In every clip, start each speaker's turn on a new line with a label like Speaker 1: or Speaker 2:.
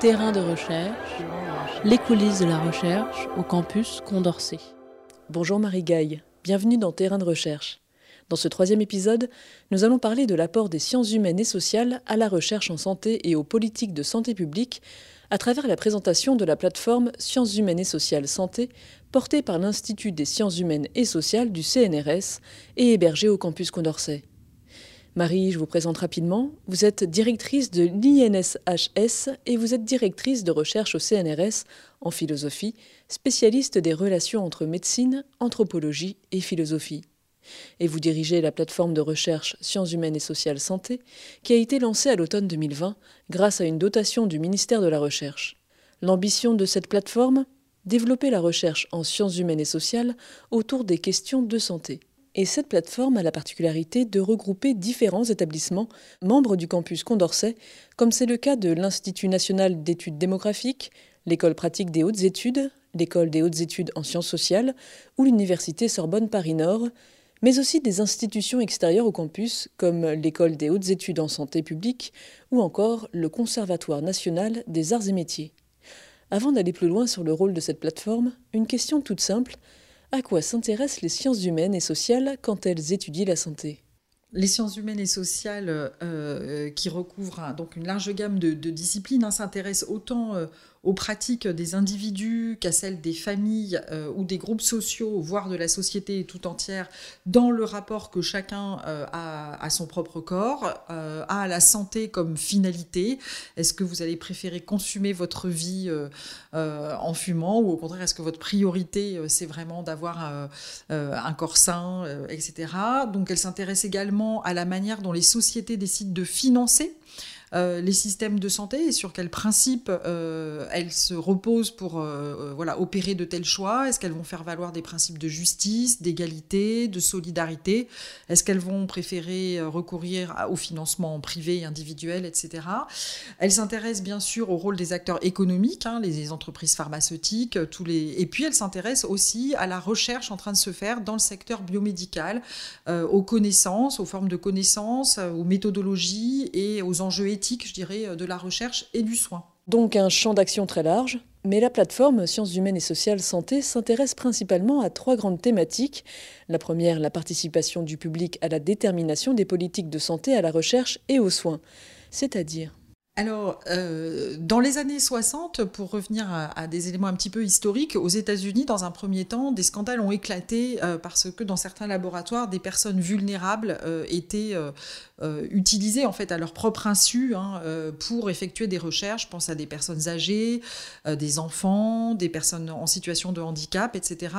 Speaker 1: Terrain de recherche, les coulisses de la recherche au campus Condorcet.
Speaker 2: Bonjour Marie Gaille, bienvenue dans Terrain de recherche. Dans ce troisième épisode, nous allons parler de l'apport des sciences humaines et sociales à la recherche en santé et aux politiques de santé publique à travers la présentation de la plateforme Sciences humaines et sociales santé portée par l'Institut des sciences humaines et sociales du CNRS et hébergée au campus Condorcet. Marie, je vous présente rapidement. Vous êtes directrice de l'INSHS et vous êtes directrice de recherche au CNRS en philosophie, spécialiste des relations entre médecine, anthropologie et philosophie. Et vous dirigez la plateforme de recherche Sciences humaines et sociales santé qui a été lancée à l'automne 2020 grâce à une dotation du ministère de la Recherche. L'ambition de cette plateforme? Développer la recherche en sciences humaines et sociales autour des questions de santé. Et cette plateforme a la particularité de regrouper différents établissements membres du campus Condorcet, comme c'est le cas de l'Institut national d'études démographiques, l'École pratique des hautes études, l'École des hautes études en sciences sociales ou l'Université Sorbonne Paris-Nord, mais aussi des institutions extérieures au campus comme l'École des hautes études en santé publique ou encore le Conservatoire national des arts et métiers. Avant d'aller plus loin sur le rôle de cette plateforme, une question toute simple à quoi s'intéressent les sciences humaines et sociales quand elles étudient la santé?
Speaker 3: Les sciences humaines et sociales, euh, euh, qui recouvrent donc une large gamme de, disciplines, hein, s'intéressent autant euh, aux pratiques des individus qu'à celles des familles ou des groupes sociaux, voire de la société tout entière, dans le rapport que chacun a à son propre corps, a à la santé comme finalité. Est-ce que vous allez préférer consumer votre vie en fumant ou au contraire, est-ce que votre priorité, c'est vraiment d'avoir un corps sain, etc. Donc elle s'intéresse également à la manière dont les sociétés décident de financer euh, les systèmes de santé et sur quels principes euh, elles se reposent pour euh, voilà, opérer de tels choix Est-ce qu'elles vont faire valoir des principes de justice, d'égalité, de solidarité? Est-ce qu'elles vont préférer recourir au financement privé et individuel, etc. Elles s'intéressent bien sûr au rôle des acteurs économiques, hein, les entreprises pharmaceutiques, tous les... et puis elles s'intéressent aussi à la recherche en train de se faire dans le secteur biomédical, aux connaissances, aux formes de connaissances, aux méthodologies et aux enjeux éthiques je dirais, euh, de la recherche et du soin.
Speaker 2: Donc un champ d'action très large, mais la plateforme Sciences humaines et sociales santé s'intéresse principalement à trois grandes thématiques. La première, la participation du public à la détermination des politiques de santé, à la recherche et aux soins, c'est-à-dire
Speaker 3: alors, euh, dans les années 60, pour revenir à, des éléments un petit peu historiques, aux États-Unis, dans un premier temps, des scandales ont éclaté euh, parce que dans certains laboratoires, des personnes vulnérables euh, étaient utilisées en fait à leur propre insu hein, pour effectuer des recherches. Je pense à des personnes âgées, des enfants, des personnes en situation de handicap, etc.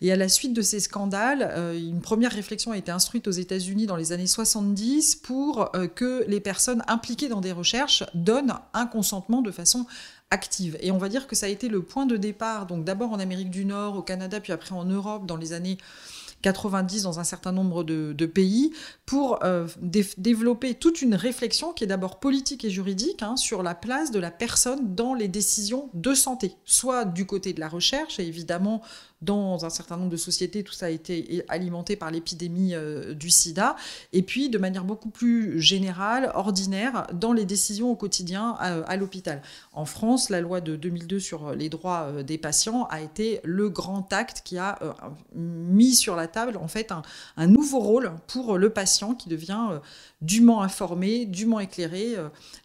Speaker 3: Et à la suite de ces scandales, une première réflexion a été instruite aux États-Unis dans les années 70 pour que les personnes impliquées dans des recherches donne un consentement de façon active. Et on va dire que ça a été le point de départ, donc d'abord en Amérique du Nord, au Canada, puis après en Europe dans les années 90 dans un certain nombre de, pays, pour euh, développer toute une réflexion qui est d'abord politique et juridique hein, sur la place de la personne dans les décisions de santé, soit du côté de la recherche, et évidemment dans un certain nombre de sociétés, tout ça a été alimenté par l'épidémie euh, du sida, et puis de manière beaucoup plus générale, ordinaire, dans les décisions au quotidien euh, à, l'hôpital. En France, la loi de 2002 sur les droits euh, des patients a été le grand acte qui a mis sur la table en fait un, un nouveau rôle pour le patient qui devient dûment informé, dûment éclairé,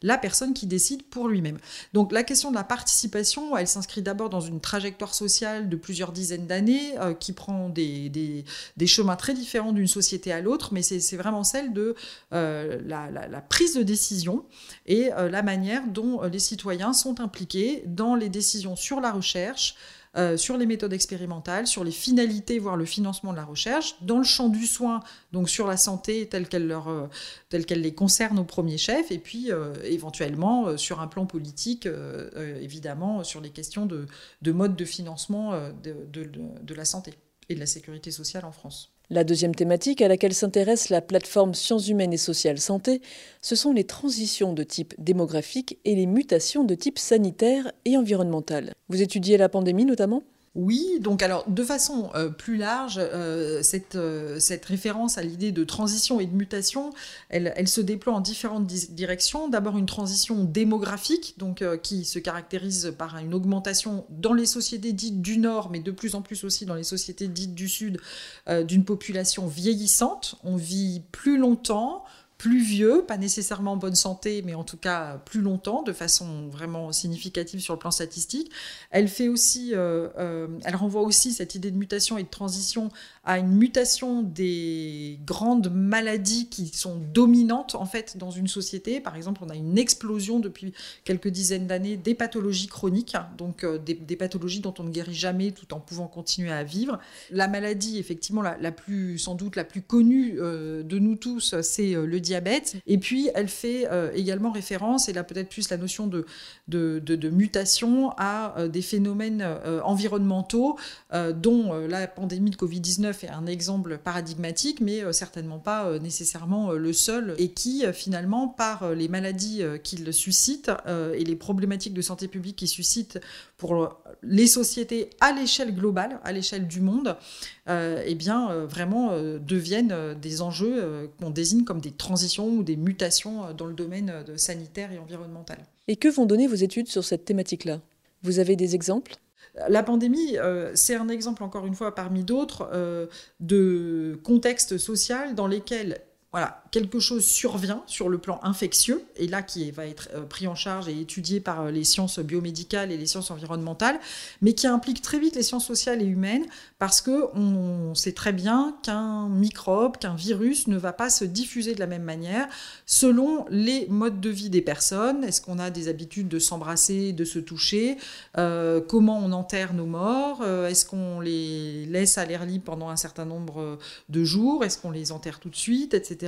Speaker 3: la personne qui décide pour lui-même. Donc la question de la participation, elle s'inscrit d'abord dans une trajectoire sociale de plusieurs dizaines euh, qui prend des, des, chemins très différents d'une société à l'autre, mais c'est vraiment celle de euh, la, prise de décision et euh, la manière dont les citoyens sont impliqués dans les décisions sur la recherche, euh, sur les méthodes expérimentales, sur les finalités, voire le financement de la recherche, dans le champ du soin, donc sur la santé telle qu'elle euh, les concerne au premier chef, et puis euh, éventuellement sur un plan politique, évidemment, sur les questions de, de mode de financement de la santé et de la sécurité sociale en France.
Speaker 2: La deuxième thématique à laquelle s'intéresse la plateforme Sciences humaines et sociales santé, ce sont les transitions de type démographique et les mutations de type sanitaire et environnemental. Vous étudiez la pandémie notamment?
Speaker 3: Oui, donc alors de façon euh, plus large, euh, cette, euh, cette, référence à l'idée de transition et de mutation, elle, se déploie en différentes directions. D'abord une transition démographique, qui se caractérise par une augmentation dans les sociétés dites du Nord, mais de plus en plus aussi dans les sociétés dites du Sud, d'une population vieillissante. On vit plus longtemps, plus vieux, pas nécessairement en bonne santé, mais en tout cas plus longtemps, de façon vraiment significative sur le plan statistique. Elle fait aussi, euh, euh, elle renvoie aussi cette idée de mutation et de transition à une mutation des grandes maladies qui sont dominantes en fait dans une société. Par exemple, on a une explosion depuis quelques dizaines d'années des pathologies chroniques, donc euh, des, pathologies dont on ne guérit jamais tout en pouvant continuer à vivre. La maladie, effectivement, la, plus sans doute la plus connue euh, de nous tous, c'est euh, le diabète. Et puis, elle fait également référence, et là peut-être plus la notion de mutation, à des phénomènes environnementaux dont la pandémie de Covid-19 un exemple paradigmatique, mais euh, certainement pas euh, nécessairement euh, le seul, et qui finalement, par les maladies qu'il suscite et les problématiques de santé publique qu'il suscite pour les sociétés à l'échelle globale, à l'échelle du monde, eh bien vraiment deviennent des enjeux qu'on désigne comme des transitions ou des mutations dans le domaine sanitaire et environnemental.
Speaker 2: Et que vont donner vos études sur cette thématique-là? Vous avez des exemples?
Speaker 3: La pandémie, euh, c'est un exemple, encore une fois, parmi d'autres, euh, de contexte social dans lesquels voilà, quelque chose survient sur le plan infectieux, et là qui va être euh, pris en charge et étudié par euh, les sciences biomédicales et les sciences environnementales, mais qui implique très vite les sciences sociales et humaines, parce que on sait très bien qu'un microbe, qu'un virus ne va pas se diffuser de la même manière selon les modes de vie des personnes. Est-ce qu'on a des habitudes de s'embrasser, de se toucher? Euh, Comment on enterre nos morts? Est-ce qu'on les laisse à l'air libre pendant un certain nombre de jours? Est-ce qu'on les enterre tout de suite, etc.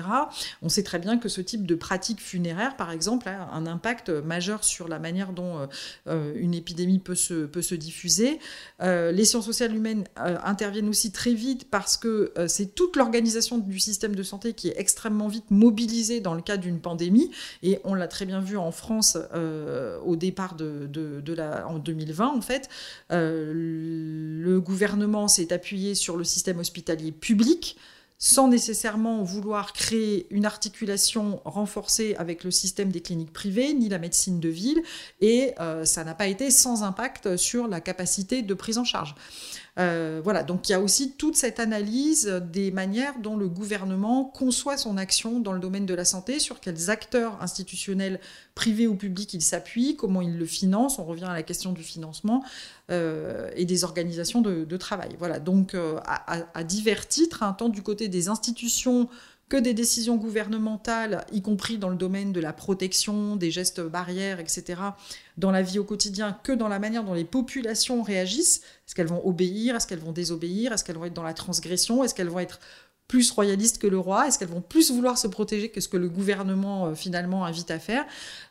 Speaker 3: On sait très bien que ce type de pratique funéraire, par exemple, a un impact majeur sur la manière dont euh, euh, une épidémie peut se, diffuser. Euh, les sciences sociales humaines interviennent aussi très vite parce que c'est toute l'organisation du système de santé qui est extrêmement vite mobilisée dans le cas d'une pandémie. Et on l'a très bien vu en France au départ de, en 2020, en fait. le gouvernement s'est appuyé sur le système hospitalier public sans nécessairement vouloir créer une articulation renforcée avec le système des cliniques privées ni la médecine de ville, et euh, ça n'a pas été sans impact sur la capacité de prise en charge. Euh, voilà, donc il y a aussi toute cette analyse des manières dont le gouvernement conçoit son action dans le domaine de la santé, sur quels acteurs institutionnels, privés ou publics, il s'appuie, comment il le finance, on revient à la question du financement, euh, et des organisations de, travail. Voilà, donc euh, à, divers titres, hein, tant du côté des institutions que des décisions gouvernementales, y compris dans le domaine de la protection, des gestes barrières, etc., dans la vie au quotidien, que dans la manière dont les populations réagissent. Est-ce qu'elles vont obéir? Est-ce qu'elles vont désobéir? Est-ce qu'elles vont être dans la transgression? Est-ce qu'elles vont être plus royalistes que le roi? Est-ce qu'elles vont plus vouloir se protéger que ce que le gouvernement euh, finalement invite à faire?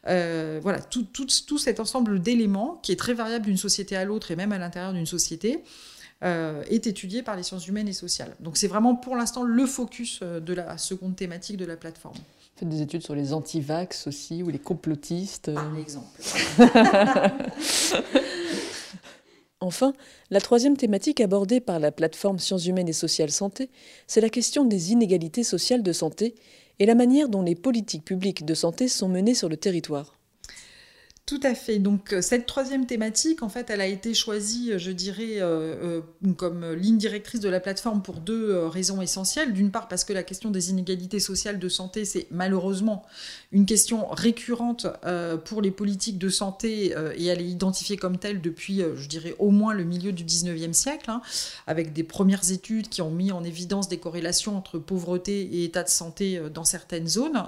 Speaker 3: Euh, Voilà, tout, tout, cet ensemble d'éléments qui est très variable d'une société à l'autre et même à l'intérieur d'une société, euh, est étudié par les sciences humaines et sociales. Donc c'est vraiment pour l'instant le focus euh, de la seconde thématique de la plateforme.
Speaker 2: Vous faites des études sur les anti-vax aussi, ou les complotistes
Speaker 3: Par exemple.
Speaker 2: Enfin, la troisième thématique abordée par la plateforme Sciences humaines et sociales santé, c'est la question des inégalités sociales de santé et la manière dont les politiques publiques de santé sont menées sur le territoire.
Speaker 3: Tout à fait. Donc euh, cette troisième thématique, en fait, elle a été choisie, euh, je dirais, euh, comme ligne directrice de la plateforme pour deux raisons essentielles. D'une part, parce que la question des inégalités sociales de santé, c'est malheureusement une question récurrente pour les politiques de santé et elle est identifiée comme telle depuis, je dirais, au moins le milieu du 19e siècle, hein, avec des premières études qui ont mis en évidence des corrélations entre pauvreté et état de santé dans certaines zones.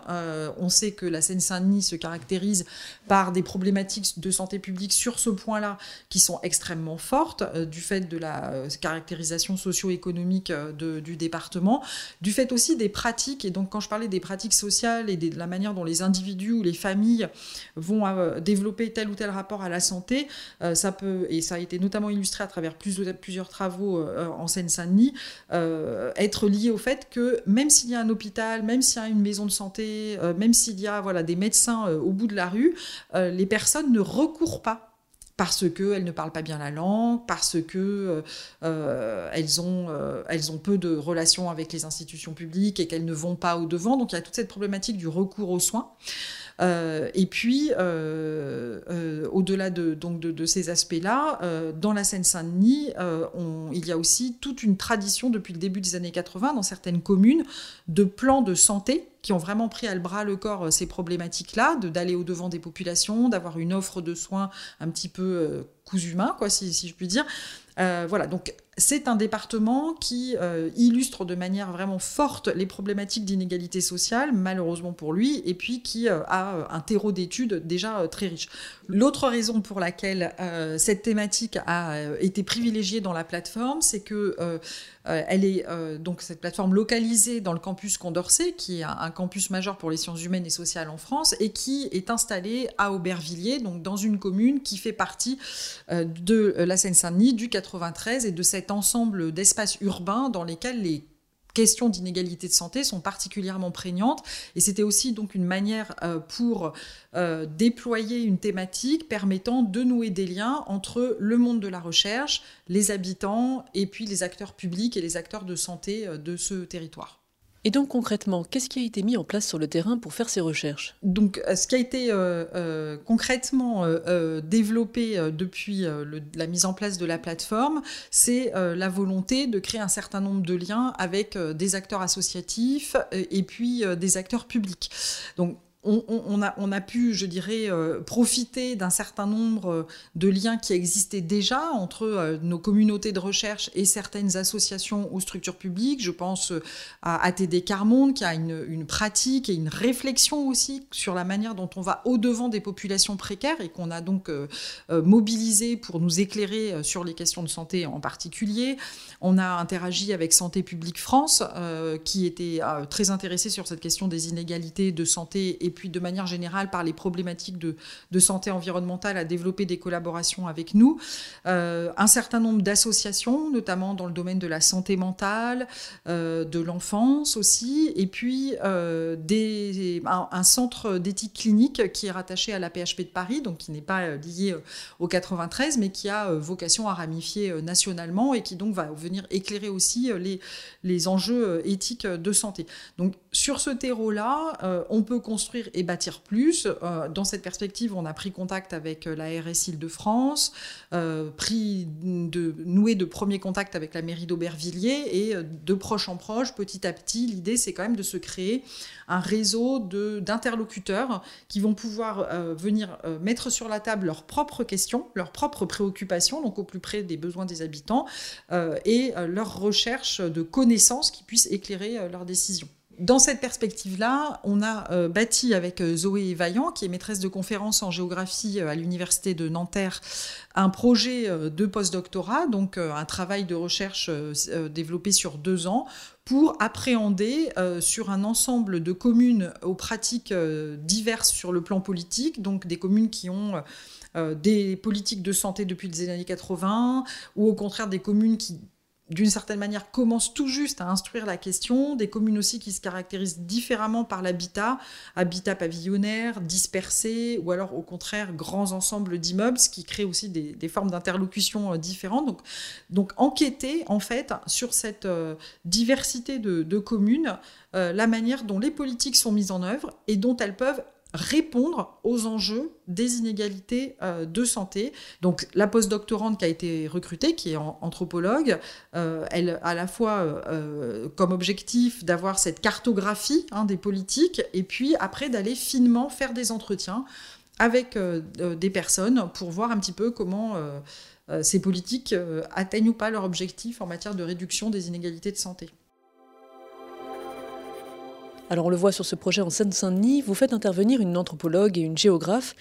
Speaker 3: on sait que la Seine-Saint-Denis se caractérise par des problèmes de santé publique sur ce point-là qui sont extrêmement fortes euh, du fait de la euh, caractérisation socio-économique euh, du département, du fait aussi des pratiques. Et donc quand je parlais des pratiques sociales et de la manière dont les individus ou les familles vont développer tel ou tel rapport à la santé, ça peut, et ça a été notamment illustré à travers plusieurs travaux en Seine-Saint-Denis, être lié au fait que même s'il y a un hôpital, même s'il y a une maison de santé, même s'il y a voilà, des médecins au bout de la rue, les personnes ne recourent pas parce qu'elles ne parlent pas bien la langue, parce qu'elles elles, ont, elles ont peu de relations avec les institutions publiques et qu'elles ne vont pas au-devant. Donc il y a toute cette problématique du recours aux soins. Euh, et puis, euh, euh, au-delà de, de, ces aspects-là, dans la Seine-Saint-Denis, il y a aussi toute une tradition depuis le début des années 80 dans certaines communes de plans de santé qui ont vraiment pris à le bras le corps ces problématiques-là, d'aller au devant des populations, d'avoir une offre de soins un petit peu cousu humain, quoi, si, si je puis dire. voilà, donc c'est un département qui euh, illustre de manière vraiment forte les problématiques d'inégalité sociale, malheureusement pour lui, et puis qui euh, a euh, un terreau d'études déjà très riche. L'autre raison pour laquelle cette thématique a été privilégiée dans la plateforme, c'est que elle est donc cette plateforme localisée dans le campus Condorcet, qui est un, campus majeur pour les sciences humaines et sociales en France, et qui est installé à Aubervilliers, donc dans une commune qui fait partie de la Seine-Saint-Denis, du 93 et de cette ensemble d'espaces urbains dans lesquels les questions d'inégalité de santé sont particulièrement prégnantes. Et c'était aussi donc une manière euh, pour euh, déployer une thématique permettant de nouer des liens entre le monde de la recherche, les habitants et puis les acteurs publics et les acteurs de santé euh, de ce territoire.
Speaker 2: Et donc concrètement, qu'est-ce qui a été mis en place sur le terrain pour faire ces recherches?
Speaker 3: Donc euh, ce qui a été euh, euh, concrètement développé depuis la mise en place de la plateforme, c'est la volonté de créer un certain nombre de liens avec des acteurs associatifs et puis des acteurs publics. Donc on, a, pu, je dirais, euh, profiter d'un certain nombre euh, de liens qui existaient déjà entre euh, nos communautés de recherche et certaines associations ou structures publiques. Je pense à ATD Carmonde, qui a une, pratique et une réflexion aussi sur la manière dont on va au-devant des populations précaires et qu'on a donc mobilisé pour nous éclairer sur les questions de santé en particulier. On a interagi avec Santé publique France, qui était très intéressé sur cette question des inégalités de santé et puis de manière générale par les problématiques de, santé environnementale à développer des collaborations avec nous. Euh, un certain nombre d'associations, notamment dans le domaine de la santé mentale, euh, de l'enfance aussi, et puis euh, un, centre d'éthique clinique qui est rattaché à la PHP de Paris, donc qui n'est pas lié au 93, mais qui a vocation à ramifier nationalement et qui donc va venir éclairer aussi les, les enjeux éthiques de santé. Donc sur ce terreau-là, on peut construire et bâtir plus. Euh, dans cette perspective, on a pris contact avec euh, la RS Île-de-France, euh, pris de, noué de premiers contacts avec la mairie d'Aubervilliers et de proche en proche, petit à petit, l'idée c'est quand même de se créer un réseau d'interlocuteurs qui vont pouvoir venir mettre sur la table leurs propres questions, leurs propres préoccupations, donc au plus près des besoins des habitants, et leurs recherches de connaissances qui puissent éclairer leurs décisions. Dans cette perspective-là, on a euh, bâti avec euh, Zoé Vaillant, qui est maîtresse de conférence en géographie euh, à l'université de Nanterre, un projet de postdoctorat, donc un travail de recherche développé sur deux ans pour appréhender sur un ensemble de communes aux pratiques diverses sur le plan politique, donc des communes qui ont des politiques de santé depuis les années 80, ou au contraire des communes qui d'une certaine manière, commencent tout juste à instruire la question, des communes aussi qui se caractérisent différemment par l'habitat, habitat pavillonnaire, dispersé, ou alors au contraire grands ensembles d'immeubles, ce qui crée aussi des, formes d'interlocution euh, différentes. Donc, donc enquêter en fait sur cette euh, diversité de, communes, euh, la manière dont les politiques sont mises en œuvre et dont elles peuvent répondre aux enjeux des inégalités euh, de santé. Donc la postdoctorante qui a été recrutée, qui est anthropologue, euh, elle a à la fois euh, comme objectif d'avoir cette cartographie hein, des politiques et puis après d'aller finement faire des entretiens avec des personnes pour voir un petit peu comment ces politiques atteignent ou pas leur objectif en matière de réduction des inégalités de santé.
Speaker 2: Alors on le voit sur ce projet en Seine-Saint-Denis, vous faites intervenir une anthropologue et une géographe.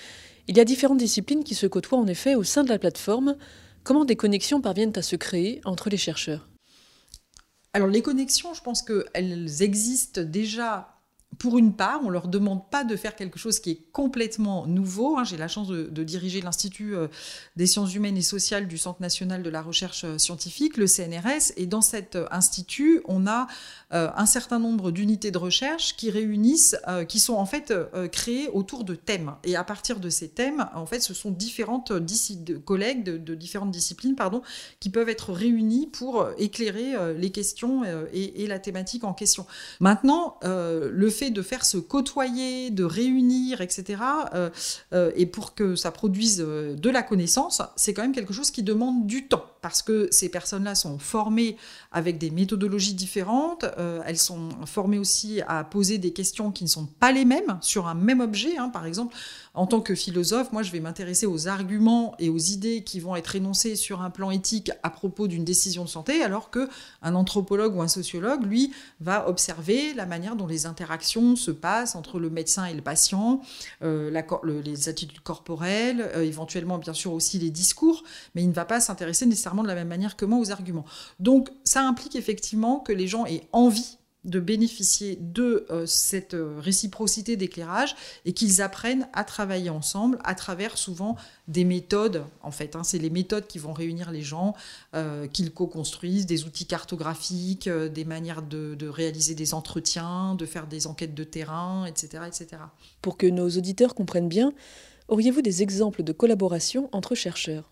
Speaker 2: Il y a différentes disciplines qui se côtoient en effet au sein de la plateforme. Comment des connexions parviennent à se créer entre les chercheurs?
Speaker 3: Alors les connexions, je pense qu'elles existent déjà pour une part, on leur demande pas de faire quelque chose qui est complètement nouveau. Hein. J'ai la chance de, diriger l'Institut euh, des sciences humaines et sociales du Centre national de la recherche euh, scientifique, le CNRS. Et dans cet euh, institut, on a un certain nombre d'unités de recherche qui réunissent, qui sont en fait créées autour de thèmes. Et à partir de ces thèmes, en fait, ce sont différentes collègues de, différentes disciplines, pardon, qui peuvent être réunis pour éclairer les questions et, et, la thématique en question. Maintenant, le fait de faire se côtoyer, de réunir, etc., euh, euh, et pour que ça produise euh, de la connaissance, c'est quand même quelque chose qui demande du temps, parce que ces personnes-là sont formées avec des méthodologies différentes, elles sont formées aussi à poser des questions qui ne sont pas les mêmes sur un même objet. Hein. Par exemple, en tant que philosophe, moi, je vais m'intéresser aux arguments et aux idées qui vont être énoncées sur un plan éthique à propos d'une décision de santé, alors que un anthropologue ou un sociologue, lui, va observer la manière dont les interactions se passent entre le médecin et le patient, euh, les attitudes corporelles, euh, éventuellement, bien sûr, aussi les discours, mais il ne va pas s'intéresser nécessairement de la même manière que moi aux arguments. Donc, ça implique effectivement que les gens aient envie de bénéficier de euh, cette euh, réciprocité d'éclairage et qu'ils apprennent à travailler ensemble à travers souvent des méthodes. En fait, hein, c'est les méthodes qui vont réunir les gens, euh, qu'ils co-construisent, des outils cartographiques, des manières de, de, réaliser des entretiens, de faire des enquêtes de terrain, etc., etc.
Speaker 2: Pour que nos auditeurs comprennent bien, auriez-vous des exemples de collaboration entre chercheurs?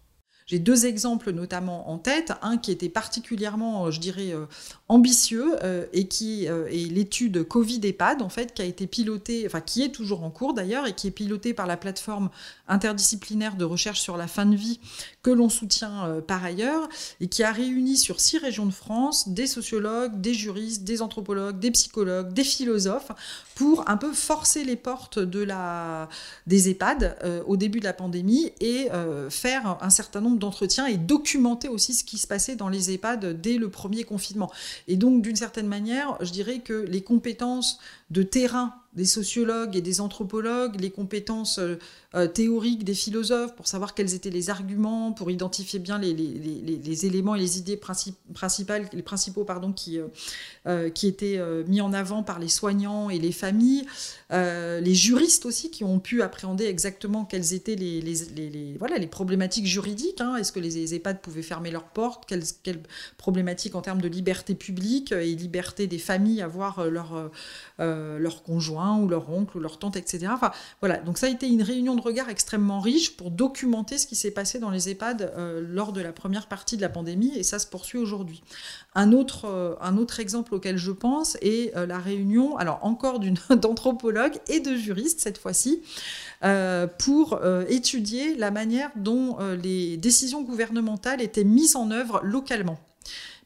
Speaker 3: J'ai deux exemples notamment en tête, un qui était particulièrement, euh, je dirais, euh, ambitieux euh, et qui est l'étude Covid EHPAD en fait, qui a été pilotée, enfin qui est toujours en cours d'ailleurs et qui est pilotée par la plateforme interdisciplinaire de recherche sur la fin de vie que l'on soutient par ailleurs et qui a réuni sur six régions de France des sociologues, des juristes, des anthropologues, des psychologues, des philosophes pour un peu forcer les portes de la, des EHPAD au début de la pandémie et faire un certain nombre d'entretien et documenter aussi ce qui se passait dans les EHPAD dès le premier confinement. Et donc, d'une certaine manière, je dirais que les compétences de terrain des sociologues et des anthropologues, les compétences euh, euh, théoriques des philosophes pour savoir quels étaient les arguments, pour identifier bien les, les, éléments et les idées principales, les principaux pardon, qui, euh, qui étaient mis en avant par les soignants et les familles, les juristes aussi qui ont pu appréhender exactement quelles étaient les, voilà, les problématiques juridiques. Hein. Est-ce que les EHPAD pouvaient fermer leurs portes? Quelles, quelles, problématiques en termes de liberté publique et liberté des familles à voir leur, leur conjoint ou leur oncle ou leur tante, etc. Enfin, voilà, donc ça a été une réunion de regard extrêmement riche pour documenter ce qui s'est passé dans les EHPAD euh, lors de la première partie de la pandémie, et ça se poursuit aujourd'hui. Un autre, euh, un autre exemple auquel je pense est euh, la réunion, alors encore d'anthropologues et de juristes cette fois-ci, pour étudier la manière dont les décisions gouvernementales étaient mises en œuvre localement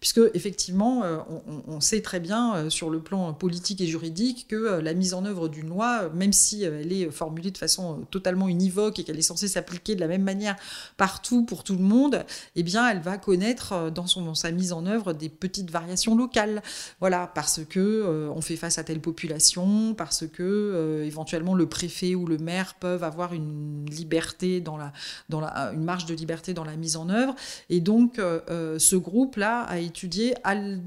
Speaker 3: puisque effectivement, euh, on, sait très bien euh, sur le plan politique et juridique que euh, la mise en œuvre d'une loi, même si elle est formulée de façon totalement univoque et qu'elle est censée s'appliquer de la même manière partout pour tout le monde, eh bien, elle va connaître dans, son, sa mise en œuvre des petites variations locales. Voilà, parce que on fait face à telle population, parce que éventuellement le préfet ou le maire peuvent avoir une liberté dans la, dans la, une marge de liberté dans la mise en œuvre, et donc ce groupe-là a été étudier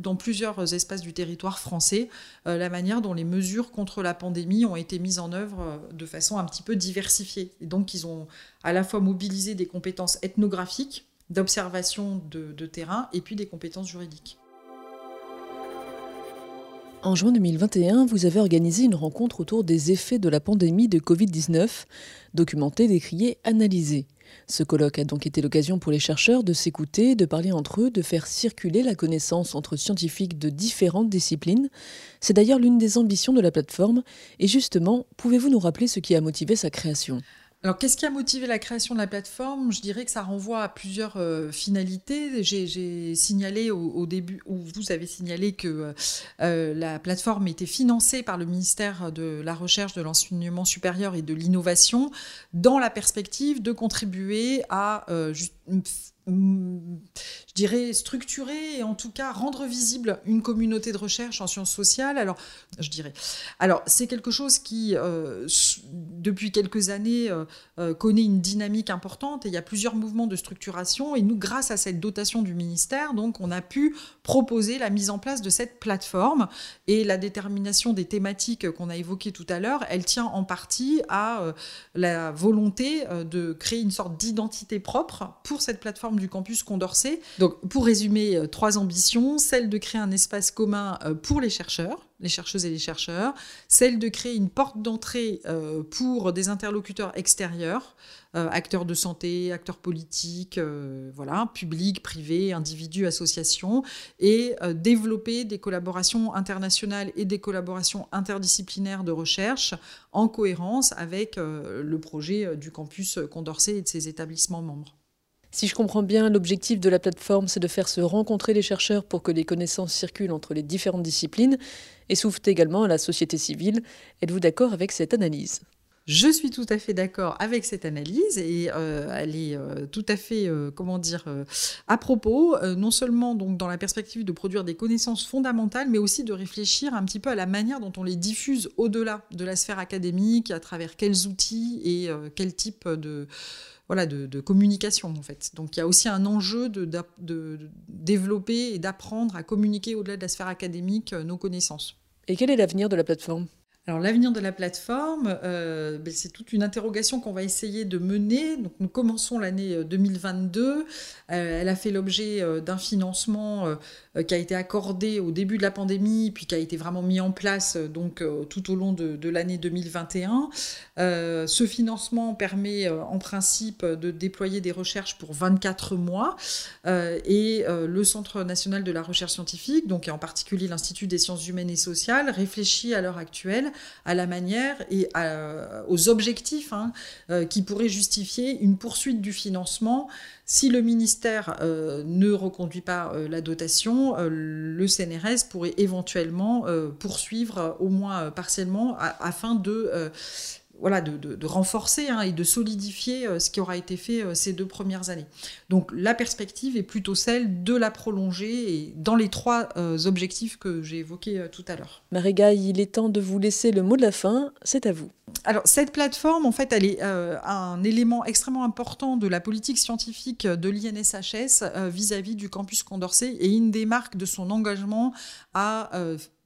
Speaker 3: dans plusieurs espaces du territoire français euh, la manière dont les mesures contre la pandémie ont été mises en œuvre euh, de façon un petit peu diversifiée. Donc, ils ont à la fois mobilisé des compétences ethnographiques, d'observation de, de terrain, et puis des compétences juridiques.
Speaker 2: En juin 2021, vous avez organisé une rencontre autour des effets de la pandémie de Covid-19, documentée, décriée, analysée. Ce colloque a donc été l'occasion pour les chercheurs de s'écouter, de parler entre eux, de faire circuler la connaissance entre scientifiques de différentes disciplines. C'est d'ailleurs l'une des ambitions de la plateforme. Et justement, pouvez-vous nous rappeler ce qui a motivé sa création?
Speaker 3: Alors, qu'est-ce qui a motivé la création de la plateforme? Je dirais que ça renvoie à plusieurs euh, finalités. J'ai signalé au, début, ou vous avez signalé que euh, la plateforme était financée par le ministère de la Recherche, de l'Enseignement supérieur et de l'Innovation dans la perspective de contribuer à euh, je dirais, structurer et en tout cas rendre visible une communauté de recherche en sciences sociales. Alors, je dirais. Alors, c'est quelque chose qui, euh, depuis quelques années, euh, euh, connaît une dynamique importante et il y a plusieurs mouvements de structuration. Et nous, grâce à cette dotation du ministère, donc, on a pu proposer la mise en place de cette plateforme et la détermination des thématiques qu'on a évoquées tout à l'heure, elle tient en partie à la volonté de créer une sorte d'identité propre pour cette plateforme du campus Condorcet. Donc, pour résumer, euh, trois ambitions celle de créer un espace commun euh, pour les chercheurs, les chercheuses et les chercheurs, celle de créer une porte d'entrée euh, pour des interlocuteurs extérieurs, acteurs de santé, acteurs politiques, voilà, publics, privés, individus, associations, et développer des collaborations internationales et des collaborations interdisciplinaires de recherche en cohérence avec le projet du campus Condorcet et de ses établissements membres.
Speaker 2: Si je comprends bien, l'objectif de la plateforme, c'est de faire se rencontrer les chercheurs pour que les connaissances circulent entre les différentes disciplines et s'ouvre également à la société civile. Êtes-vous d'accord avec cette analyse?
Speaker 3: Je suis tout à fait d'accord avec cette analyse et euh, elle est euh, tout à fait, euh, comment dire, à propos, non seulement donc dans la perspective de produire des connaissances fondamentales, mais aussi de réfléchir un petit peu à la manière dont on les diffuse au-delà de la sphère académique, à travers quels outils et quel type de voilà, de, communication en fait. Donc il y a aussi un enjeu de, développer et d'apprendre à communiquer au-delà de la sphère académique euh, nos connaissances.
Speaker 2: Et quel est l'avenir de la plateforme?
Speaker 3: Alors l'avenir de la plateforme, euh, ben, c'est toute une interrogation qu'on va essayer de mener. Nous commençons l'année 2022. Euh, euh, elle a fait l'objet d'un financement qui a été accordé au début de la pandémie, puis qui a été vraiment mis en place donc tout au long de, de l'année 2021. ce financement permet en principe de déployer des recherches pour 24 mois et le Centre national de la recherche scientifique, donc et en particulier l'Institut des sciences humaines et sociales, réfléchit à l'heure actuelle à la manière et aux objectifs hein, euh, qui pourraient justifier une poursuite du financement. Si le ministère euh, ne reconduit pas euh, la dotation, le CNRS pourrait éventuellement poursuivre au moins partiellement afin de voilà, de, renforcer hein, et de solidifier euh, ce qui aura été fait euh, ces deux premières années. Donc la perspective est plutôt celle de la prolonger et dans les trois euh, objectifs que j'ai évoqués tout à l'heure.
Speaker 2: Mariga, il est temps de vous laisser le mot de la fin, c'est à vous.
Speaker 3: Alors cette plateforme, en fait, elle est un élément extrêmement important de la politique scientifique de l'INSHS vis-à-vis du campus Condorcet et une des marques de son engagement à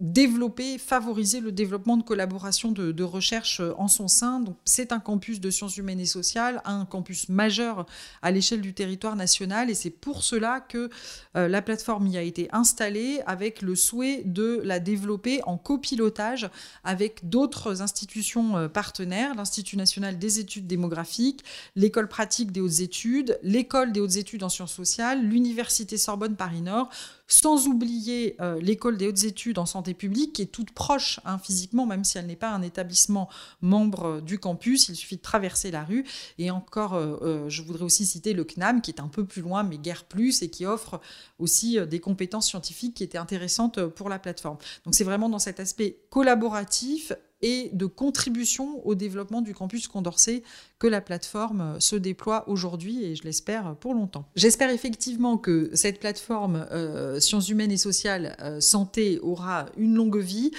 Speaker 3: développer, favoriser le développement de collaborations de, recherche euh, en son sein. C'est un campus de sciences humaines et sociales, un campus majeur à l'échelle du territoire national, et c'est pour cela que euh, la plateforme y a été installée avec le souhait de la développer en copilotage avec d'autres institutions euh, partenaires, l'Institut national des études démographiques, l'école pratique des hautes études, l'école des hautes études en sciences sociales, l'Université Sorbonne Paris-Nord, sans oublier euh, l'école des hautes études en santé publique, qui est toute proche hein, physiquement, même si elle n'est pas un établissement membre euh, du campus, il suffit de traverser la rue. Et encore, euh, je voudrais aussi citer le CNAM, qui est un peu plus loin, mais guère plus, et qui offre aussi des compétences scientifiques qui étaient intéressantes pour la plateforme. Donc c'est vraiment dans cet aspect collaboratif et de contribution au développement du campus Condorcet que la plateforme se déploie aujourd'hui et je l'espère pour longtemps. J'espère effectivement que cette plateforme euh, sciences humaines et sociales euh, santé aura une longue vie,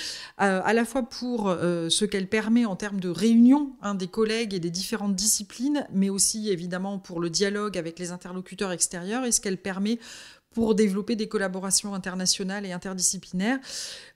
Speaker 3: euh, à la fois pour ce qu'elle permet en termes de réunion hein, des collègues et des différentes disciplines, mais aussi évidemment pour le dialogue avec les interlocuteurs extérieurs et ce qu'elle permet pour développer des collaborations internationales et interdisciplinaires.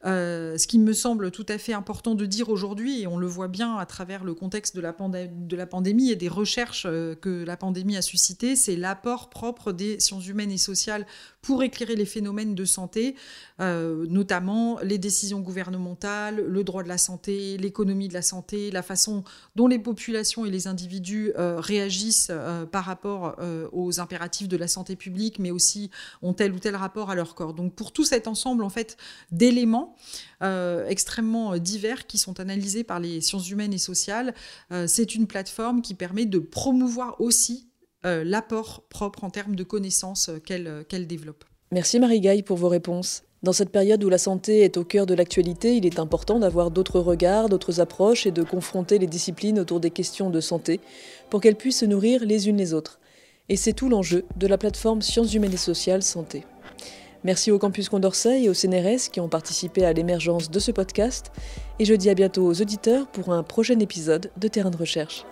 Speaker 3: Euh, ce qui me semble tout à fait important de dire aujourd'hui, et on le voit bien à travers le contexte de la, de la pandémie et des recherches euh, que la pandémie a suscité, c'est l'apport propre des sciences humaines et sociales pour éclairer les phénomènes de santé, euh, notamment les décisions gouvernementales, le droit de la santé, l'économie de la santé, la façon dont les populations et les individus réagissent par rapport aux impératifs de la santé publique, mais aussi ont tel ou tel rapport à leur corps. Donc pour tout cet ensemble en fait d'éléments euh, extrêmement divers qui sont analysés par les sciences humaines et sociales, euh, c'est une plateforme qui permet de promouvoir aussi euh, euh, l'apport propre en termes de connaissances euh, euh, qu'elle développe.
Speaker 2: Merci Marie-Gaille pour vos réponses. Dans cette période où la santé est au cœur de l'actualité, il est important d'avoir d'autres regards, d'autres approches et de confronter les disciplines autour des questions de santé pour qu'elles puissent se nourrir les unes les autres. Et c'est tout l'enjeu de la plateforme Sciences humaines et sociales santé. Merci au Campus Condorcet et au CNRS qui ont participé à l'émergence de ce podcast. Et je dis à bientôt aux auditeurs pour un prochain épisode de Terrain de recherche.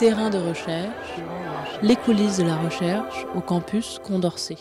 Speaker 1: terrain de recherche, les coulisses de la recherche au campus Condorcet.